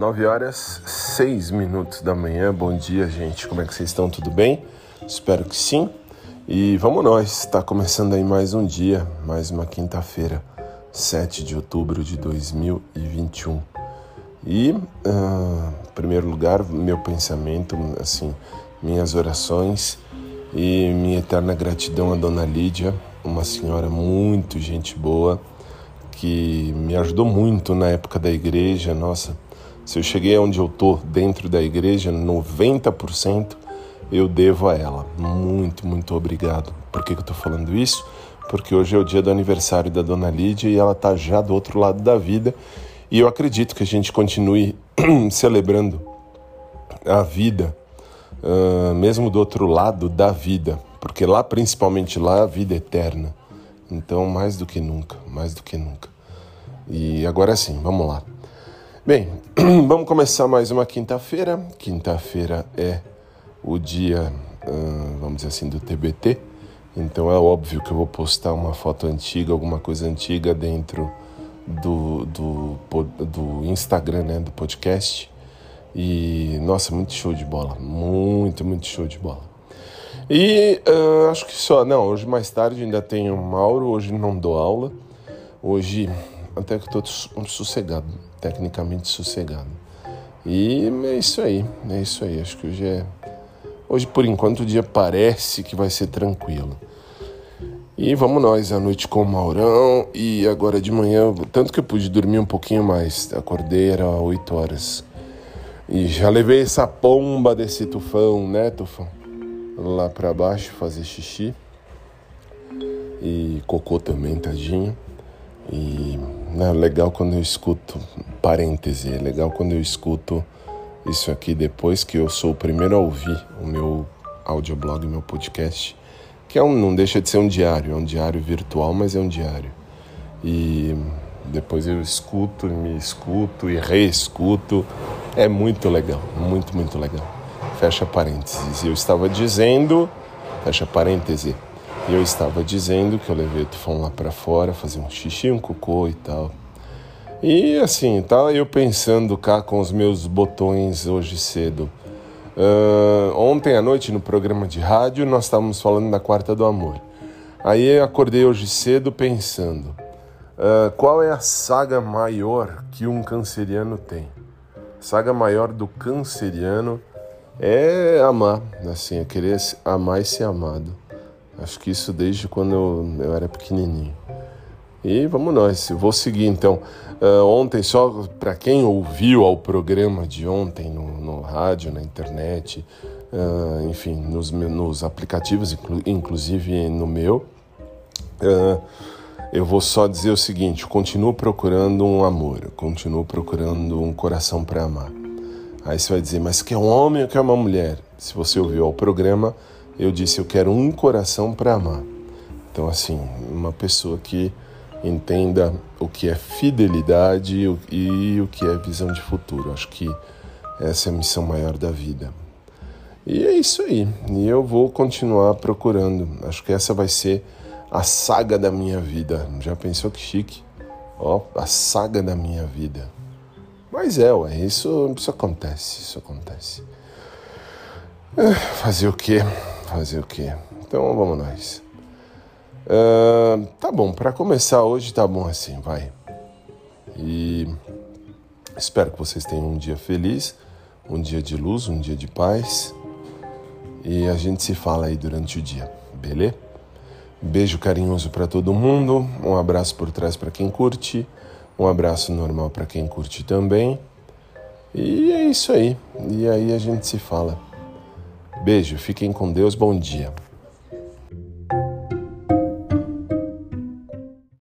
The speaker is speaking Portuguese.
9 horas 6 minutos da manhã. Bom dia, gente. Como é que vocês estão? Tudo bem? Espero que sim. E vamos nós. Está começando aí mais um dia, mais uma quinta-feira, 7 de outubro de 2021. E, uh, em primeiro lugar, meu pensamento, assim, minhas orações e minha eterna gratidão a Dona Lídia, uma senhora muito gente boa, que me ajudou muito na época da igreja. Nossa, se eu cheguei onde eu tô dentro da igreja, 90% eu devo a ela. Muito, muito obrigado. Por que, que eu tô falando isso? Porque hoje é o dia do aniversário da Dona Lídia e ela tá já do outro lado da vida. E eu acredito que a gente continue celebrando a vida, uh, mesmo do outro lado da vida, porque lá, principalmente lá, a vida é eterna. Então, mais do que nunca, mais do que nunca. E agora sim, vamos lá. Bem, vamos começar mais uma quinta-feira. Quinta-feira é o dia, uh, vamos dizer assim, do TBT. Então é óbvio que eu vou postar uma foto antiga, alguma coisa antiga dentro do, do, do Instagram, né, do podcast. E nossa, muito show de bola, muito, muito show de bola. E uh, acho que só, não, hoje mais tarde ainda tenho Mauro, hoje não dou aula. Hoje até que estou sossegado, tecnicamente sossegado. E é isso aí, é isso aí. Acho que hoje é. Hoje, por enquanto, o dia parece que vai ser tranquilo. E vamos nós à noite com o Maurão. E agora de manhã, tanto que eu pude dormir um pouquinho mais. Acordei, era 8 horas. E já levei essa pomba desse tufão, né, tufão? Lá para baixo fazer xixi. E cocô também, tadinho. E é legal quando eu escuto, parêntese, é legal quando eu escuto isso aqui depois que eu sou o primeiro a ouvir o meu audioblog, meu podcast, que é um, não deixa de ser um diário, é um diário virtual, mas é um diário. E depois eu escuto, me escuto e reescuto. É muito legal, muito, muito legal. Fecha parênteses. Eu estava dizendo, fecha parêntese, e eu estava dizendo que eu levei o tufão lá para fora, fazer um xixi, um cocô e tal. E assim, tá eu pensando cá com os meus botões hoje cedo. Uh, ontem à noite no programa de rádio nós estávamos falando da Quarta do Amor. Aí eu acordei hoje cedo pensando: uh, qual é a saga maior que um canceriano tem? A saga maior do canceriano é amar, assim, é querer amar e ser amado. Acho que isso desde quando eu, eu era pequenininho. E vamos nós, vou seguir então. Uh, ontem, só para quem ouviu ao programa de ontem no, no rádio, na internet, uh, enfim, nos, nos aplicativos, inclu, inclusive no meu, uh, eu vou só dizer o seguinte: continuo procurando um amor, continuo procurando um coração para amar. Aí você vai dizer, mas que é um homem ou que é uma mulher? Se você ouviu ao programa, eu disse: Eu quero um coração para amar. Então, assim, uma pessoa que entenda o que é fidelidade e o que é visão de futuro. Acho que essa é a missão maior da vida. E é isso aí. E eu vou continuar procurando. Acho que essa vai ser a saga da minha vida. Já pensou que chique? Ó, a saga da minha vida. Mas é, ué, isso, isso acontece, isso acontece. É, fazer o quê? Fazer o quê? Então vamos nós. Uh, tá bom, para começar hoje tá bom assim, vai. E espero que vocês tenham um dia feliz, um dia de luz, um dia de paz. E a gente se fala aí durante o dia, beleza? Beijo carinhoso para todo mundo, um abraço por trás para quem curte, um abraço normal para quem curte também. E é isso aí. E aí a gente se fala. Beijo, fiquem com Deus, bom dia.